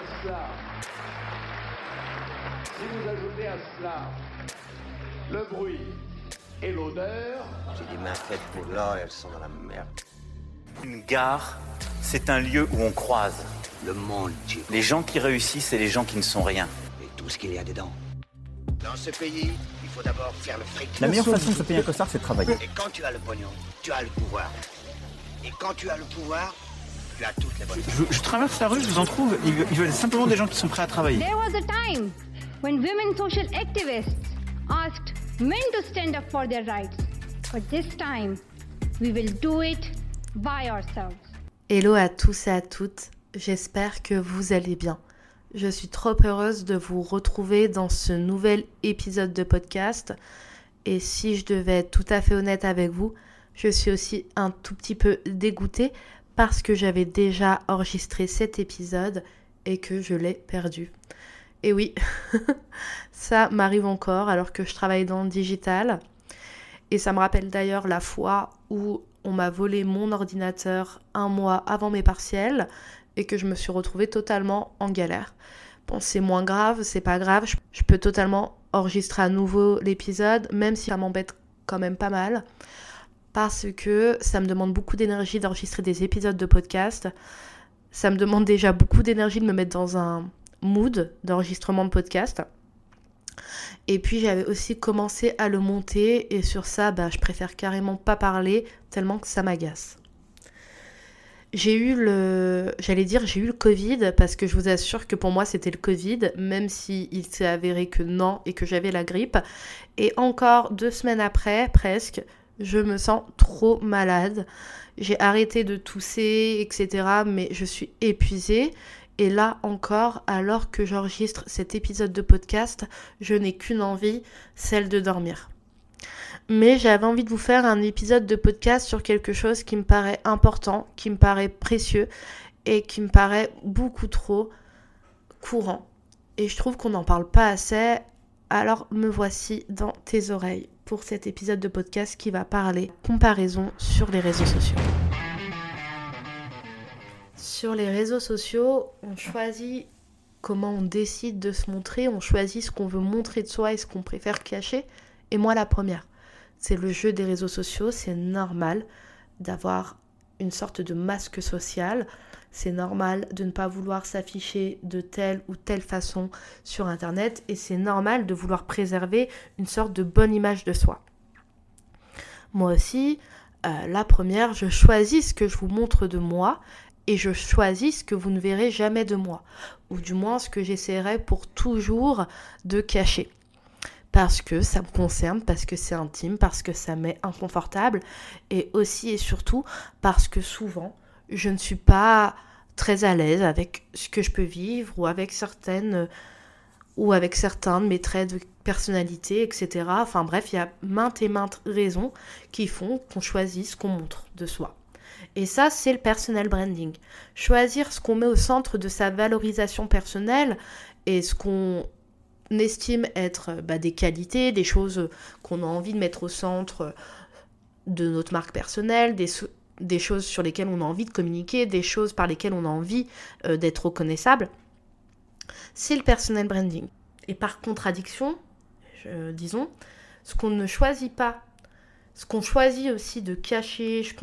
à cela, si vous ajoutez à cela le bruit et l'odeur, J'ai des mains faites pour l'or et elles sont dans la merde. Une gare, c'est un lieu où on croise Le monde, Jim. les gens qui réussissent et les gens qui ne sont rien. Et tout ce qu'il y a dedans. Dans ce pays, il faut d'abord faire le fric. La meilleure façon de se payer un costard, c'est de travailler. Et quand tu as le pognon, tu as le pouvoir. Et quand tu as le pouvoir, Je, je traverse la rue, je vous en trouve, ils veulent- ils veulent simplement des gens qui sont prêts à travailler. There was a time when women social activists asked men to stand up for their rights. But this time, we will do it by ourselves. Hello à tous et à toutes, j'espère que vous allez bien. Je suis trop heureuse de vous retrouver dans ce nouvel épisode de podcast. Et si je devais être tout à fait honnête avec vous, je suis aussi un tout petit peu dégoûtée parce que j'avais déjà enregistré cet épisode et que je l'ai perdu. Et oui, ça m'arrive encore alors que je travaille dans le digital. Et ça me rappelle d'ailleurs la fois où on m'a volé mon ordinateur un mois avant mes partiels et que je me suis retrouvée totalement en galère. Bon, c'est moins grave, c'est pas grave, je, je peux totalement enregistrer à nouveau l'épisode, même si ça m'embête quand même pas mal, parce que ça me demande beaucoup d'énergie d'enregistrer des épisodes de podcast. Ça me demande déjà beaucoup d'énergie de me mettre dans un mood d'enregistrement de podcast. Et puis j'avais aussi commencé à le monter et sur ça, bah, je préfère carrément pas parler tellement que ça m'agace. J'ai eu le, j'allais dire j'ai eu le Covid parce que je vous assure que pour moi c'était le Covid, même si il s'est avéré que non et que j'avais la grippe. Et encore deux semaines après, presque, je me sens trop malade. J'ai arrêté de tousser, etc. Mais je suis épuisée. Et là encore, alors que j'enregistre cet épisode de podcast, je n'ai qu'une envie, celle de dormir. Mais j'avais envie de vous faire un épisode de podcast sur quelque chose qui me paraît important, qui me paraît précieux et qui me paraît beaucoup trop courant. Et je trouve qu'on n'en parle pas assez. Alors me voici dans tes oreilles pour cet épisode de podcast qui va parler comparaison sur les réseaux sociaux. Sur les réseaux sociaux, on choisit comment on décide de se montrer, on choisit ce qu'on veut montrer de soi et ce qu'on préfère cacher. Et moi, la première, c'est le jeu des réseaux sociaux, c'est normal d'avoir une sorte de masque social. C'est normal de ne pas vouloir s'afficher de telle ou telle façon sur Internet et c'est normal de vouloir préserver une sorte de bonne image de soi. Moi aussi, euh, la première, je choisis ce que je vous montre de moi et je choisis ce que vous ne verrez jamais de moi, ou du moins ce que j'essaierai pour toujours de cacher. Parce que ça me concerne, parce que c'est intime, parce que ça m'est inconfortable, et aussi et surtout parce que souvent, je ne suis pas très à l'aise avec ce que je peux vivre ou avec certaines ou avec certains de mes traits de personnalité, etc. Enfin bref, il y a maintes et maintes raisons qui font qu'on choisit ce qu'on montre de soi. Et ça, c'est le personal branding. Choisir ce qu'on met au centre de sa valorisation personnelle et ce qu'on estime être bah, des qualités, des choses qu'on a envie de mettre au centre de notre marque personnelle, des, des choses sur lesquelles on a envie de communiquer, des choses par lesquelles on a envie euh, d'être reconnaissable. C'est le personal branding. Et par contradiction, disons, ce qu'on ne choisit pas, ce qu'on choisit aussi de cacher, ce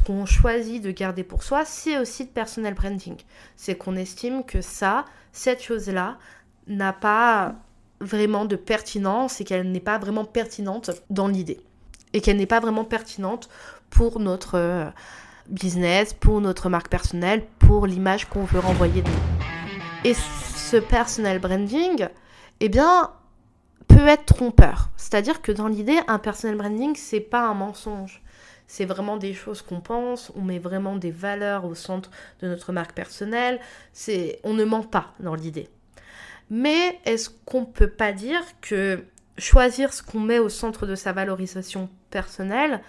qu'on choisit de garder pour soi, c'est aussi le personal branding. C'est qu'on estime que ça, cette chose-là, n'a pas vraiment de pertinence et qu'elle n'est pas vraiment pertinente dans l'idée. Et qu'elle n'est pas vraiment pertinente pour notre euh, business, pour notre marque personnelle, pour l'image qu'on veut renvoyer de nous. Et ce personal branding, eh bien, peut être trompeur. C'est-à-dire que dans l'idée, un personal branding, c'est pas un mensonge. C'est vraiment des choses qu'on pense, on met vraiment des valeurs au centre de notre marque personnelle. C'est, on ne ment pas dans l'idée. Mais est-ce qu'on peut pas dire que choisir ce qu'on met au centre de sa valorisation personnelle,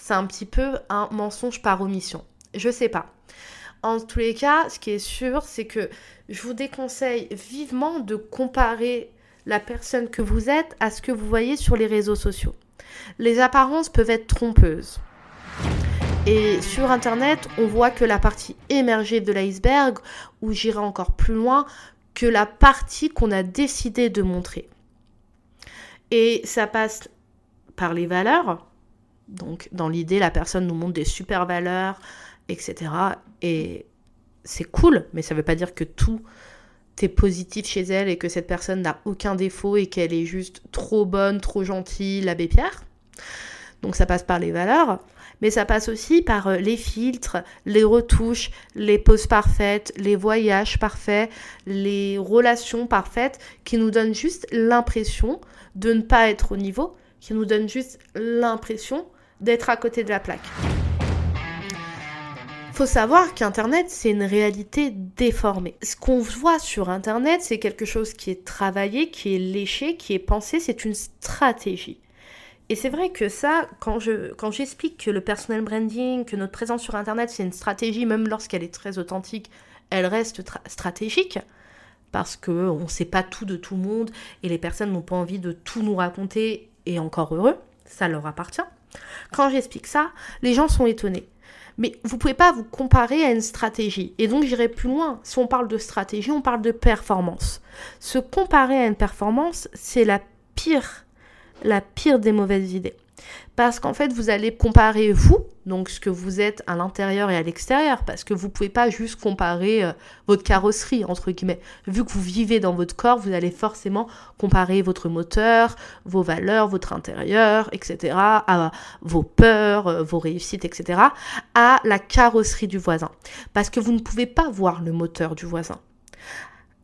c'est un petit peu un mensonge par omission Je sais pas. En tous les cas, ce qui est sûr, c'est que je vous déconseille vivement de comparer la personne que vous êtes à ce que vous voyez sur les réseaux sociaux. Les apparences peuvent être trompeuses. Et sur Internet, on voit que la partie émergée de l'iceberg, ou j'irai encore plus loin, que la partie qu'on a décidé de montrer. Et ça passe par les valeurs. Donc dans l'idée, la personne nous montre des super valeurs, etc. Et c'est cool, mais ça ne veut pas dire que tout est positif chez elle et que cette personne n'a aucun défaut et qu'elle est juste trop bonne, trop gentille, l'abbé Pierre. Donc ça passe par les valeurs, mais ça passe aussi par euh, les filtres, les retouches, les poses parfaites, les voyages parfaits, les relations parfaites qui nous donnent juste l'impression de ne pas être au niveau, qui nous donnent juste l'impression d'être à côté de la plaque faut savoir qu'Internet, c'est une réalité déformée. Ce qu'on voit sur Internet, c'est quelque chose qui est travaillé, qui est léché, qui est pensé, c'est une stratégie. Et c'est vrai que ça, quand, je, quand j'explique que le personal branding, que notre présence sur Internet, c'est une stratégie, même lorsqu'elle est très authentique, elle reste stratégique, parce qu'on ne sait pas tout de tout le monde, et les personnes n'ont pas envie de tout nous raconter, et encore heureux, ça leur appartient. Quand j'explique ça, les gens sont étonnés. Mais vous pouvez pas vous comparer à une stratégie. Et donc j'irai plus loin. Si on parle de stratégie, on parle de performance. Se comparer à une performance, c'est la pire, la pire des mauvaises idées. Parce qu'en fait, vous allez comparer vous, donc ce que vous êtes à l'intérieur et à l'extérieur, parce que vous ne pouvez pas juste comparer euh, votre carrosserie, entre guillemets. Vu que vous vivez dans votre corps, vous allez forcément comparer votre moteur, vos valeurs, votre intérieur, etc., à vos peurs, euh, vos réussites, etc., à la carrosserie du voisin. Parce que vous ne pouvez pas voir le moteur du voisin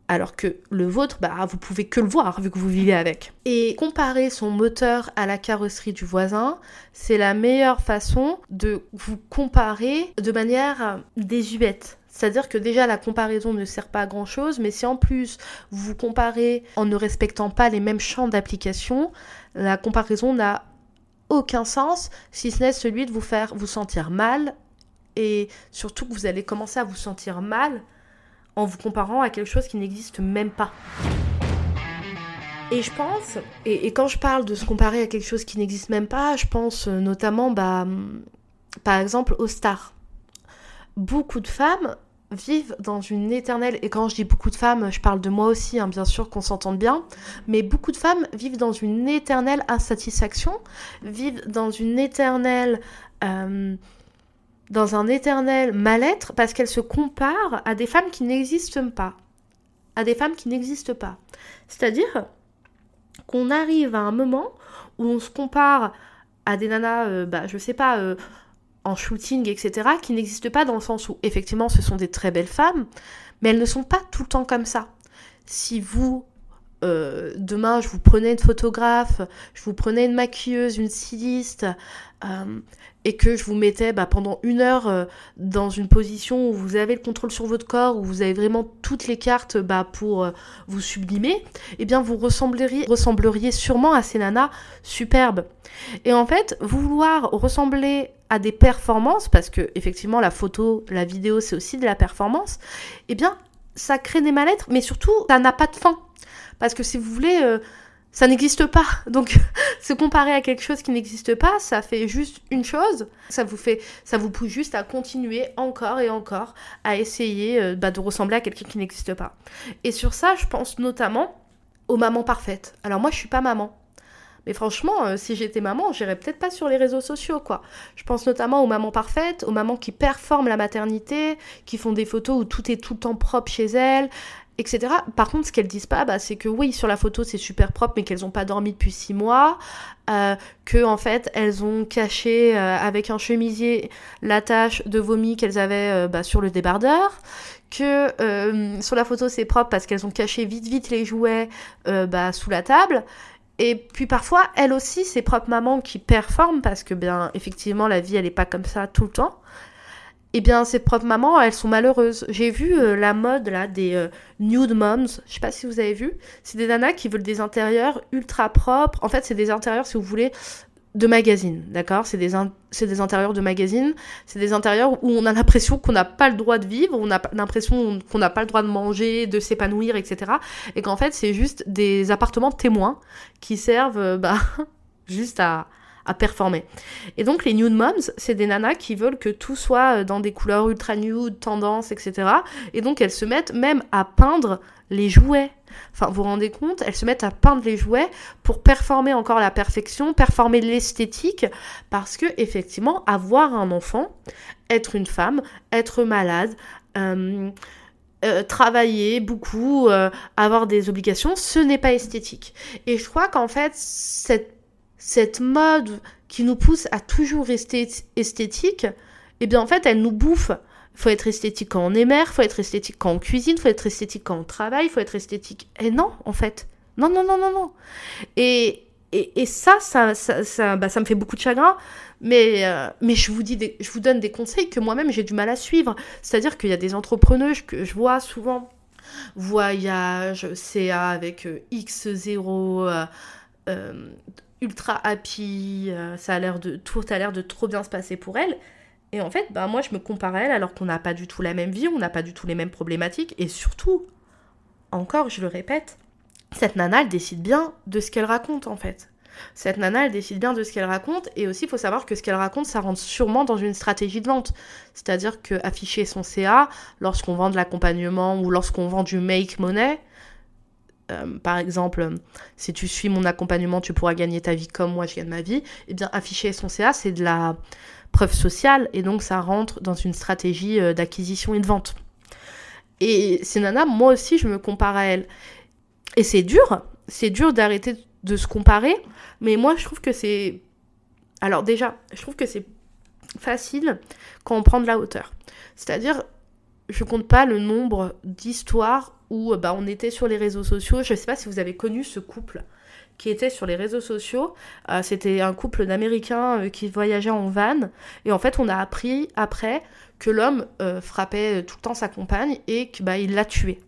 alors que le vôtre, bah, vous pouvez que le voir vu que vous vivez avec. Et comparer son moteur à la carrosserie du voisin, c'est la meilleure façon de vous comparer de manière désuète. C'est-à-dire que déjà la comparaison ne sert pas à grand chose, mais si en plus vous vous comparez en ne respectant pas les mêmes champs d'application, la comparaison n'a aucun sens si ce n'est celui de vous faire vous sentir mal et surtout que vous allez commencer à vous sentir mal en vous comparant à quelque chose qui n'existe même pas. Et je pense, et, quand je parle de se comparer à quelque chose qui n'existe même pas, je pense euh, notamment, bah, hum, par exemple, aux stars. Beaucoup de femmes vivent dans une éternelle, et quand je dis beaucoup de femmes, je parle de moi aussi, hein, bien sûr qu'on s'entende bien, mais beaucoup de femmes vivent dans une éternelle insatisfaction, vivent dans une éternelle... Euh, dans un éternel mal-être parce qu'elle se compare à des femmes qui n'existent pas. À des femmes qui n'existent pas. C'est-à-dire qu'on arrive à un moment où on se compare à des nanas, euh, bah, je sais pas, euh, en shooting, etc., qui n'existent pas dans le sens où, effectivement, ce sont des très belles femmes, mais elles ne sont pas tout le temps comme ça. Si vous, euh, demain, je vous prenais une photographe, je vous prenais une maquilleuse, une styliste, et que je vous mettais bah, pendant une heure euh, dans une position où vous avez le contrôle sur votre corps, où vous avez vraiment toutes les cartes bah, pour euh, vous sublimer, eh bien vous ressembleriez, ressembleriez sûrement à ces nanas superbes. Et en fait, vouloir ressembler à des performances, parce que effectivement la photo, la vidéo, c'est aussi de la performance, eh bien ça crée des mal-être, mais surtout ça n'a pas de fin. Parce que si vous voulez... Euh, ça n'existe pas. Donc se comparer à quelque chose qui n'existe pas, ça fait juste une chose. Ça vous fait, ça vous pousse juste à continuer encore et encore à essayer euh, bah, de ressembler à quelqu'un qui n'existe pas. Et sur ça, je pense notamment aux mamans parfaites. Alors moi, je suis pas maman. Mais franchement, euh, si j'étais maman, j'irais peut-être pas sur les réseaux sociaux, quoi. Je pense notamment aux mamans parfaites, aux mamans qui performent la maternité, qui font des photos où tout est tout le temps propre chez elles, etc. Par contre, ce qu'elles disent pas, bah, c'est que oui, sur la photo, c'est super propre, mais qu'elles n'ont pas dormi depuis six mois, euh, que en fait, elles ont caché euh, avec un chemisier la tache de vomi qu'elles avaient euh, bah, sur le débardeur, que sur la photo, c'est propre parce qu'elles ont caché vite vite les jouets bah, sous la table. Et puis parfois, elles aussi, c'est propre maman qui performe parce que bien, effectivement, la vie, elle n'est pas comme ça tout le temps eh bien, ces propres mamans, elles sont malheureuses. J'ai vu euh, la mode là des euh, nude moms. Je sais pas si vous avez vu. C'est des nanas qui veulent des intérieurs ultra propres. En fait, c'est des intérieurs, si vous voulez, de magazine, d'accord? C'est des, intérieurs de magazine. C'est des intérieurs où on a l'impression qu'on n'a pas le droit de vivre, on a l'impression qu'on n'a pas le droit de manger, de s'épanouir, etc. Et qu'en fait, c'est juste des appartements témoins qui servent, euh, bah, juste à à performer. Et donc les nude moms, c'est des nanas qui veulent que tout soit euh, dans des couleurs ultra nude, tendance, etc. Et donc elles se mettent même à peindre les jouets. Enfin, vous vous rendez compte, elles se mettent à peindre les jouets pour performer encore la perfection, performer l'esthétique, parce que effectivement, avoir un enfant, être une femme, être malade, euh, euh, travailler beaucoup, avoir des obligations, ce n'est pas esthétique. Et je crois qu'en fait, cette, cette mode qui nous pousse à toujours rester esthétique, eh bien en fait, elle nous bouffe. Il faut être esthétique quand on est mère, il faut être esthétique quand on cuisine, il faut être esthétique quand on travaille, il faut être esthétique. Et non, en fait. Non, non, non, non, non. Et, et, et ça, ça, ça, bah, ça me fait beaucoup de chagrin mais, euh, mais je, vous dis je vous donne des conseils que moi-même j'ai du mal à suivre. C'est-à-dire qu'il y a des entrepreneurs que je vois souvent, voyage, CA avec euh, X0, euh, ultra happy, ça a l'air de tout a l'air de trop bien se passer pour elle. Et en fait, bah, moi je me compare à elle alors qu'on n'a pas du tout la même vie, on n'a pas du tout les mêmes problématiques. Et surtout, encore, je le répète, cette nana, elle décide bien de ce qu'elle raconte en fait. Cette nana, elle décide bien de ce qu'elle raconte. Et aussi, il faut savoir que ce qu'elle raconte, ça rentre sûrement dans une stratégie de vente. C'est-à-dire que afficher son CA, lorsqu'on vend de l'accompagnement ou lorsqu'on vend du make money, euh, par exemple, si tu suis mon accompagnement, tu pourras gagner ta vie comme moi je gagne ma vie. Eh bien, afficher son CA, c'est de la preuve sociale et donc ça rentre dans une stratégie euh, d'acquisition et de vente. Et ces nanas, moi aussi, je me compare à elles. Et c'est dur, c'est dur d'arrêter de se comparer, mais moi je trouve que c'est... Alors déjà, je trouve que c'est facile quand on prend de la hauteur. C'est-à-dire, je compte pas le nombre d'histoires où bah, on était sur les réseaux sociaux. Je sais pas si vous avez connu ce couple qui était sur les réseaux sociaux. Euh, c'était un couple d'Américains euh, qui voyageaient en van. Et en fait, on a appris après que l'homme euh, frappait tout le temps sa compagne et qu'il bah, l'a tué.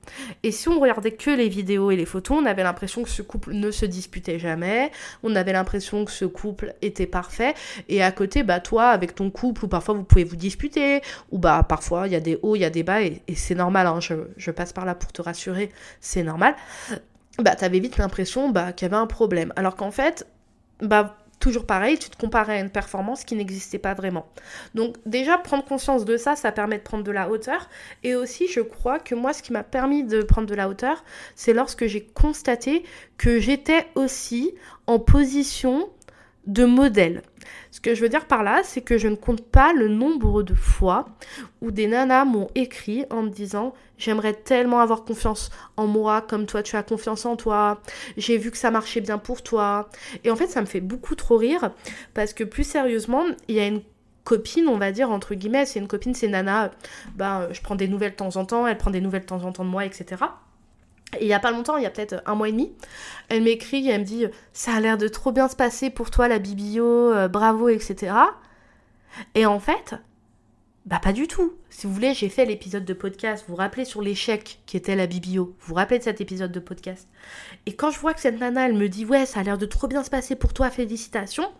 Et si on regardait que les vidéos et les photos, on avait l'impression que ce couple ne se disputait jamais, on avait l'impression que ce couple était parfait, et à côté, bah toi, avec ton couple, ou parfois vous pouvez vous disputer, ou bah parfois il y a des hauts, il y a des bas, et, c'est normal, hein, je passe par là pour te rassurer, c'est normal, bah t'avais vite l'impression bah, qu'il y avait un problème. Alors qu'en fait, bah toujours pareil, tu te comparais à une performance qui n'existait pas vraiment. Donc déjà, prendre conscience de ça, ça permet de prendre de la hauteur. Et aussi, je crois que moi, ce qui m'a permis de prendre de la hauteur, c'est lorsque j'ai constaté que j'étais aussi en position de modèle. Ce que je veux dire par là, c'est que je ne compte pas le nombre de fois où des nanas m'ont écrit en me disant J'aimerais tellement avoir confiance en moi comme toi, tu as confiance en toi. J'ai vu que ça marchait bien pour toi. Et en fait, ça me fait beaucoup trop rire parce que plus sérieusement, il y a une copine, on va dire, entre guillemets, c'est une copine, c'est Nana, ben, je prends des nouvelles de temps en temps, elle prend des nouvelles de temps en temps de moi, etc. Et il y a pas longtemps, il y a peut-être un mois et demi, elle m'écrit, elle me dit Ça a l'air de trop bien se passer pour toi, la bibio, euh, bravo, etc. Et en fait, bah pas du tout. Si vous voulez, j'ai fait l'épisode de podcast, vous vous rappelez sur l'échec qui était la bibio, vous vous rappelez de cet épisode de podcast? Et quand je vois que cette nana, elle me dit Ouais, ça a l'air de trop bien se passer pour toi, félicitations,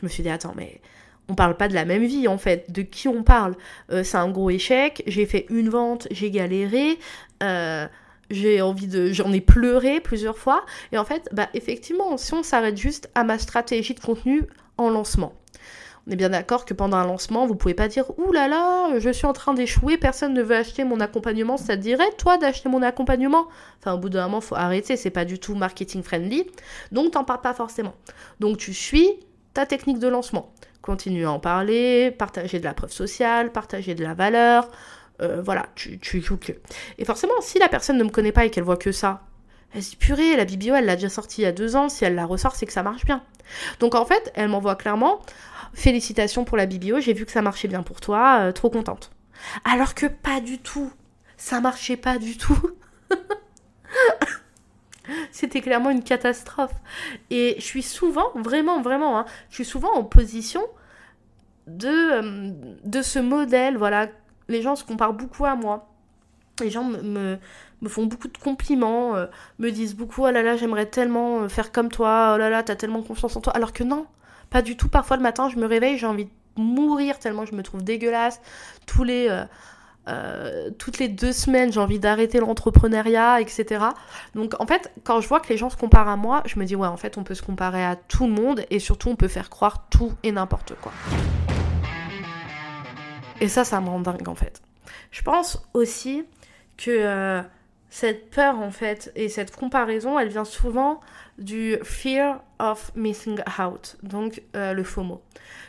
je me suis dit Attends, mais on parle pas de la même vie en fait. De qui on parle? Euh, C'est un gros échec, j'ai fait une vente, j'ai galéré. Euh, j'ai envie de j'en ai pleuré plusieurs fois. Et en fait bah effectivement si on s'arrête juste à ma stratégie de contenu en lancement. On est bien d'accord que pendant un lancement vous pouvez pas dire ouh là là je suis en train d'échouer personne ne veut acheter mon accompagnement. Ça te dirait toi d'acheter mon accompagnement? Enfin au bout d'un moment faut arrêter c'est pas du tout marketing friendly. Donc t'en parles pas forcément. Donc tu suis ta technique de lancement. Continue à en parler partager de la preuve sociale partager de la valeur euh, voilà, tu, tu joues que. Et forcément, si la personne ne me connaît pas et qu'elle voit que ça, elle se dit purée, la Bibio, elle l'a déjà sortie il y a deux ans, si elle la ressort, c'est que ça marche bien. Donc en fait, elle m'envoie clairement félicitations pour la Bibio, j'ai vu que ça marchait bien pour toi, euh, trop contente. Alors que pas du tout, ça marchait pas du tout. C'était clairement une catastrophe. Et je suis souvent, vraiment, vraiment, hein, je suis souvent en position de, euh, de ce modèle, voilà, les gens se comparent beaucoup à moi. Les gens me, font beaucoup de compliments, euh, me disent beaucoup oh là là, j'aimerais tellement euh, faire comme toi, oh là là, t'as tellement confiance en toi. Alors que non, pas du tout. Parfois le matin, je me réveille, j'ai envie de mourir tellement je me trouve dégueulasse. Tous les. euh, toutes les deux semaines, j'ai envie d'arrêter l'entrepreneuriat, etc. Donc en fait, quand je vois que les gens se comparent à moi, je me dis ouais, en fait, on peut se comparer à tout le monde et surtout, on peut faire croire tout et n'importe quoi. Et ça, ça me rend dingue en fait. Je pense aussi que euh, cette peur en fait et cette comparaison, elle vient souvent du fear of missing out, donc euh, le FOMO.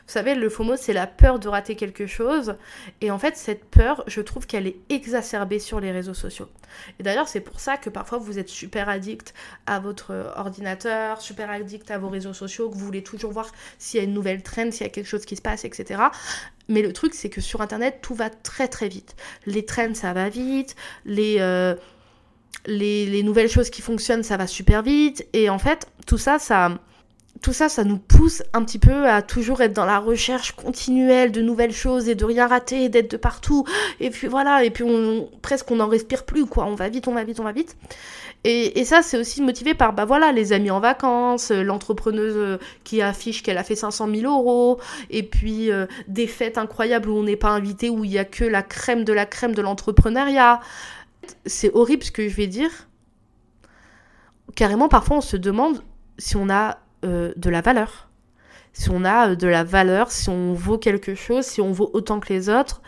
Vous savez, le FOMO, c'est la peur de rater quelque chose. Et en fait, cette peur, je trouve qu'elle est exacerbée sur les réseaux sociaux. Et d'ailleurs, c'est pour ça que parfois vous êtes super addict à votre ordinateur, super addict à vos réseaux sociaux, que vous voulez toujours voir s'il y a une nouvelle trend, s'il y a quelque chose qui se passe, etc. Mais le truc, c'est que sur Internet, tout va très très vite. Les trends, ça va vite. Les... Euh, les, les, nouvelles choses qui fonctionnent, ça va super vite. Et en fait, tout ça, ça, tout ça, ça nous pousse un petit peu à toujours être dans la recherche continuelle de nouvelles choses et de rien rater, d'être de partout. Et puis voilà, et puis on, presque on n'en respire plus, quoi. On va vite, on va vite, on va vite. Et, et ça, c'est aussi motivé par, bah voilà, les amis en vacances, l'entrepreneuse qui affiche qu'elle a fait 500 000 euros, et puis euh, des fêtes incroyables où on n'est pas invité, où il y a que la crème de la crème de l'entrepreneuriat c'est horrible ce que je vais dire. Carrément, parfois, on se demande si on a euh, de la valeur. Si on a euh, de la valeur, si on vaut quelque chose, si on vaut autant que les autres.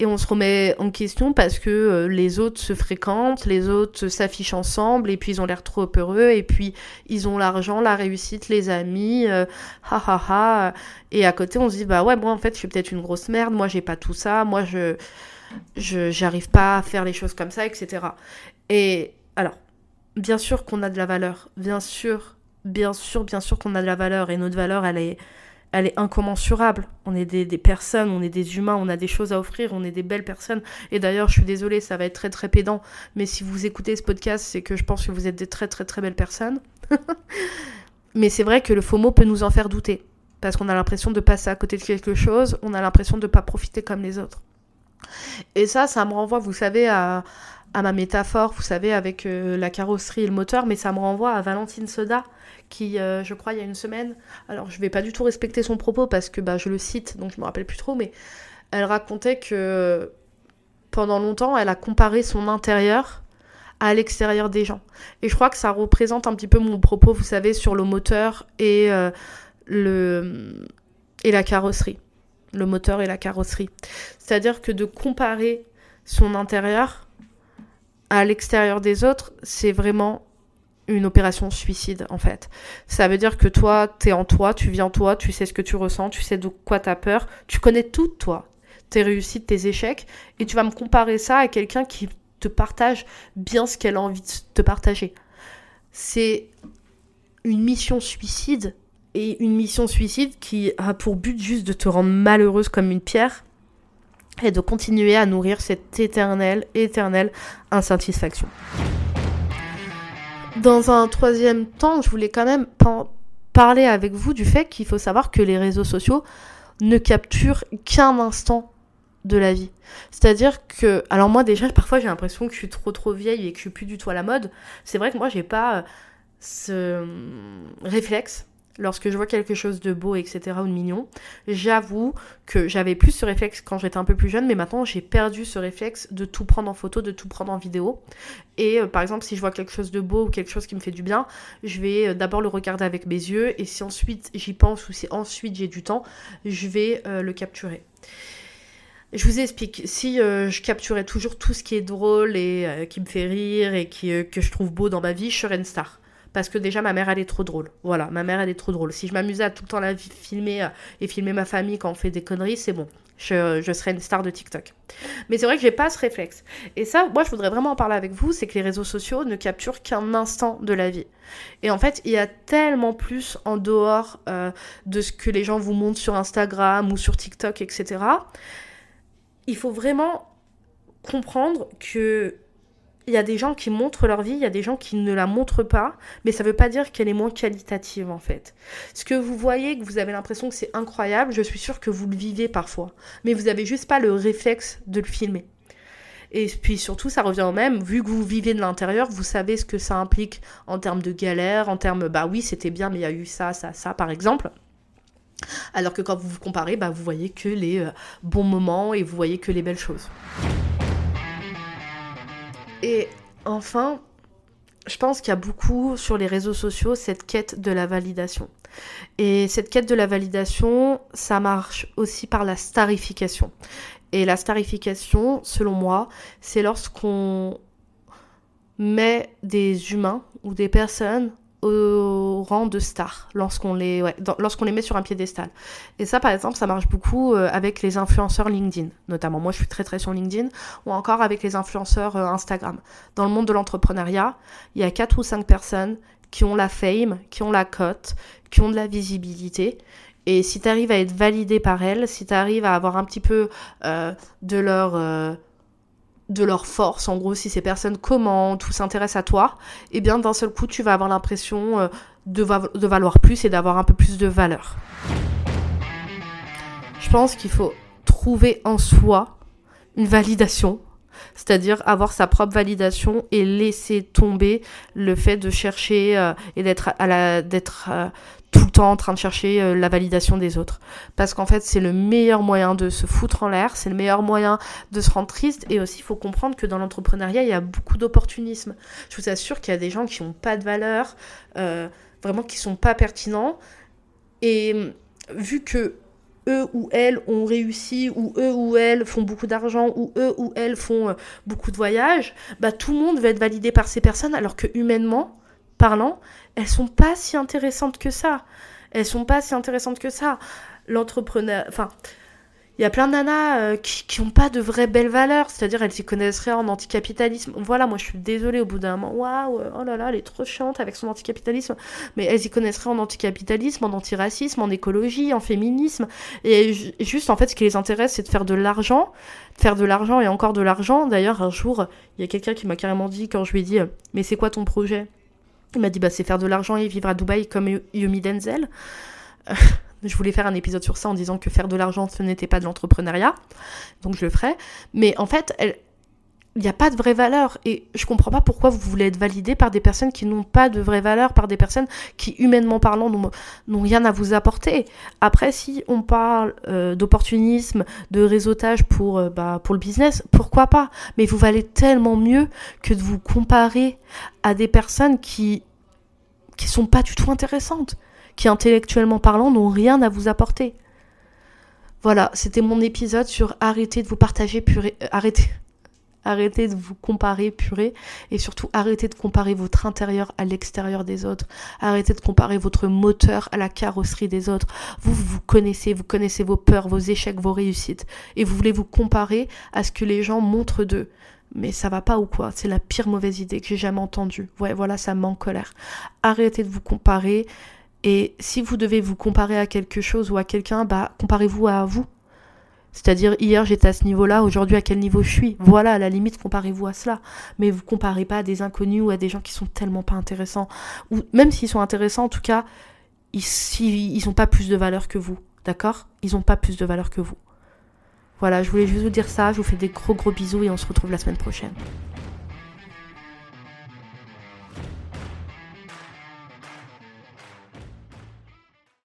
Et on se remet en question parce que euh, les autres se fréquentent, les autres s'affichent ensemble, et puis ils ont l'air trop heureux, et puis ils ont l'argent, la réussite, les amis, ha ha ha. Et à côté, on se dit, bah ouais, moi en fait, je suis peut-être une grosse merde, moi j'ai pas tout ça, moi je je j'arrive pas à faire les choses comme ça, etc. Et alors, bien sûr qu'on a de la valeur, bien sûr, bien sûr, bien sûr qu'on a de la valeur, et notre valeur, elle est, elle est incommensurable. On est des, des, personnes, on est des humains, on a des choses à offrir, on est des belles personnes. Et d'ailleurs, je suis désolée, ça va être très très pédant, mais si vous écoutez ce podcast, c'est que je pense que vous êtes des très très très belles personnes. mais c'est vrai que le mot peut nous en faire douter. Parce qu'on a l'impression de passer à côté de quelque chose, on a l'impression de ne pas profiter comme les autres. Et ça, ça me renvoie, vous savez, à, ma métaphore, vous savez, avec euh, la carrosserie et le moteur, mais ça me renvoie à Valentine Soda, qui, euh, je crois, il y a une semaine, alors je vais pas du tout respecter son propos parce que bah, je le cite, donc je me rappelle plus trop, mais elle racontait que pendant longtemps, elle a comparé son intérieur à l'extérieur des gens. Et je crois que ça représente un petit peu mon propos, vous savez, sur le moteur et, euh, le, et la carrosserie le moteur et la carrosserie. C'est-à-dire que de comparer son intérieur à l'extérieur des autres, c'est vraiment une opération suicide en fait. Ça veut dire que toi, t'es en toi, tu vis en toi, tu sais ce que tu ressens, tu sais de quoi t'as peur, tu connais tout toi, tes réussites, tes échecs, et tu vas me comparer ça à quelqu'un qui te partage bien ce qu'elle a envie de te partager. C'est une mission suicide et une mission suicide qui a pour but juste de te rendre malheureuse comme une pierre et de continuer à nourrir cette éternelle, éternelle insatisfaction. Dans un troisième temps, je voulais quand même parler avec vous du fait qu'il faut savoir que les réseaux sociaux ne capturent qu'un instant de la vie. C'est-à-dire que, alors moi déjà, parfois j'ai l'impression que je suis trop trop vieille et que je suis plus du tout à la mode. C'est vrai que moi j'ai pas ce réflexe lorsque je vois quelque chose de beau, etc., ou de mignon, j'avoue que j'avais plus ce réflexe quand j'étais un peu plus jeune, mais maintenant j'ai perdu ce réflexe de tout prendre en photo, de tout prendre en vidéo. Et euh, par exemple, si je vois quelque chose de beau ou quelque chose qui me fait du bien, je vais euh, d'abord le regarder avec mes yeux, et si ensuite j'y pense ou si ensuite j'ai du temps, je vais euh, le capturer. Je vous explique, si je capturais toujours tout ce qui est drôle et qui me fait rire et que je trouve beau dans ma vie, je serais une star parce que déjà ma mère elle est trop drôle. Voilà, ma mère elle est trop drôle. Si je m'amusais à tout le temps la filmer euh, et filmer ma famille quand on fait des conneries, c'est bon. Je, serais une star de TikTok. Mais c'est vrai que j'ai pas ce réflexe. Et ça, moi je voudrais vraiment en parler avec vous, c'est que les réseaux sociaux ne capturent qu'un instant de la vie. Et en fait, il y a tellement plus en dehors euh, de ce que les gens vous montrent sur Instagram ou sur TikTok, etc. Il faut vraiment comprendre que il y a des gens qui montrent leur vie, il y a des gens qui ne la montrent pas, mais ça ne veut pas dire qu'elle est moins qualitative en fait. Ce que vous voyez, que vous avez l'impression que c'est incroyable, je suis sûre que vous le vivez parfois, mais vous n'avez juste pas le réflexe de le filmer. Et puis surtout, ça revient au même, vu que vous vivez de l'intérieur, vous savez ce que ça implique en termes de galère, en termes, bah oui, c'était bien, mais il y a eu ça, ça, ça, par exemple. Alors que quand vous vous comparez, bah, vous voyez que les euh, bons moments et vous voyez que les belles choses. Et enfin, je pense qu'il y a beaucoup sur les réseaux sociaux cette quête de la validation. Et cette quête de la validation, ça marche aussi par la starification. Et la starification, selon moi, c'est lorsqu'on met des humains ou des personnes au rang de les, lorsqu'on les met sur un piédestal. Et ça, par exemple, ça marche beaucoup euh, avec les influenceurs LinkedIn, notamment. Moi, je suis très très sur LinkedIn, ou encore avec les influenceurs euh, Instagram. Dans le monde de l'entrepreneuriat, il y a 4 ou 5 personnes qui ont la fame, qui ont la cote, qui ont de la visibilité. Et si tu arrives à être validé par elles, si tu arrives à avoir un petit peu euh, de leur de leur force. En gros, si ces personnes commentent ou s'intéressent à toi, eh bien d'un seul coup, tu vas avoir l'impression euh, de, de, valoir plus et d'avoir un peu plus de valeur. Je pense qu'il faut trouver en soi une validation, c'est-à-dire avoir sa propre validation et laisser tomber le fait de chercher euh, et d'être euh, en train de chercher euh, la validation des autres. Parce qu'en fait, c'est le meilleur moyen de se foutre en l'air, c'est le meilleur moyen de se rendre triste. Et aussi, il faut comprendre que dans l'entrepreneuriat, il y a beaucoup d'opportunisme. Je vous assure qu'il y a des gens qui n'ont pas de valeur, euh, vraiment qui sont pas pertinents. Et euh, vu que eux ou elles ont réussi, ou eux ou elles font beaucoup d'argent, ou eux ou elles font beaucoup de voyages, bah tout le monde va être validé par ces personnes, alors que humainement parlant, elles sont pas si intéressantes que ça. Elles sont pas si intéressantes que ça. L'entrepreneur, enfin, il y a plein de nanas euh, qui n'ont pas de vraies belles valeurs, c'est-à-dire elles s'y connaisseraient en anticapitalisme. Voilà, moi je suis désolée au bout d'un moment, waouh, oh là là, elle est trop chiante avec son anticapitalisme, mais elles y connaisseraient en anticapitalisme, en antiracisme, en écologie, en féminisme, et juste en fait ce qui les intéresse c'est de faire de l'argent, de faire de l'argent et encore de l'argent. D'ailleurs, un jour, il y a quelqu'un qui m'a carrément dit, quand je lui ai dit, mais c'est quoi ton projet? Il m'a dit bah c'est faire de l'argent et vivre à Dubaï comme Yumi Denzel. Euh, je voulais faire un épisode sur ça en disant que faire de l'argent ce n'était pas de l'entrepreneuriat, donc je le ferai. Mais en fait, elle, il n'y a pas de vraie valeur. Et je comprends pas pourquoi vous voulez être validé par des personnes qui n'ont pas de vraie valeur, par des personnes qui, humainement parlant, n'ont rien à vous apporter. Après, si on parle euh, d'opportunisme, de réseautage pour, euh, bah, pour le business, pourquoi pas? Mais vous valez tellement mieux que de vous comparer à des personnes qui qui sont pas du tout intéressantes, qui intellectuellement parlant n'ont rien à vous apporter. Voilà, c'était mon épisode sur arrêter de vous partager, purée, euh, arrêter, Arrêtez de vous comparer, purée. Et surtout, arrêtez de comparer votre intérieur à l'extérieur des autres. Arrêtez de comparer votre moteur à la carrosserie des autres. Vous, vous connaissez, vous connaissez vos peurs, vos échecs, vos réussites. Et vous voulez vous comparer à ce que les gens montrent d'eux. Mais ça va pas ou quoi? C'est la pire mauvaise idée que j'ai jamais entendue. Voilà, ça m'en colère. Arrêtez de vous comparer. Et si vous devez vous comparer à quelque chose ou à quelqu'un, bah comparez-vous à vous. C'est-à-dire, hier j'étais à ce niveau-là, aujourd'hui à quel niveau je suis? Voilà, à la limite, comparez-vous à cela. Mais vous comparez pas à des inconnus ou à des gens qui sont tellement pas intéressants. Ou même s'ils sont intéressants, en tout cas, ils, ils ont pas plus de valeur que vous. D'accord? Ils ont pas plus de valeur que vous. Voilà, je voulais juste vous dire ça. Je vous fais des gros gros bisous et on se retrouve la semaine prochaine.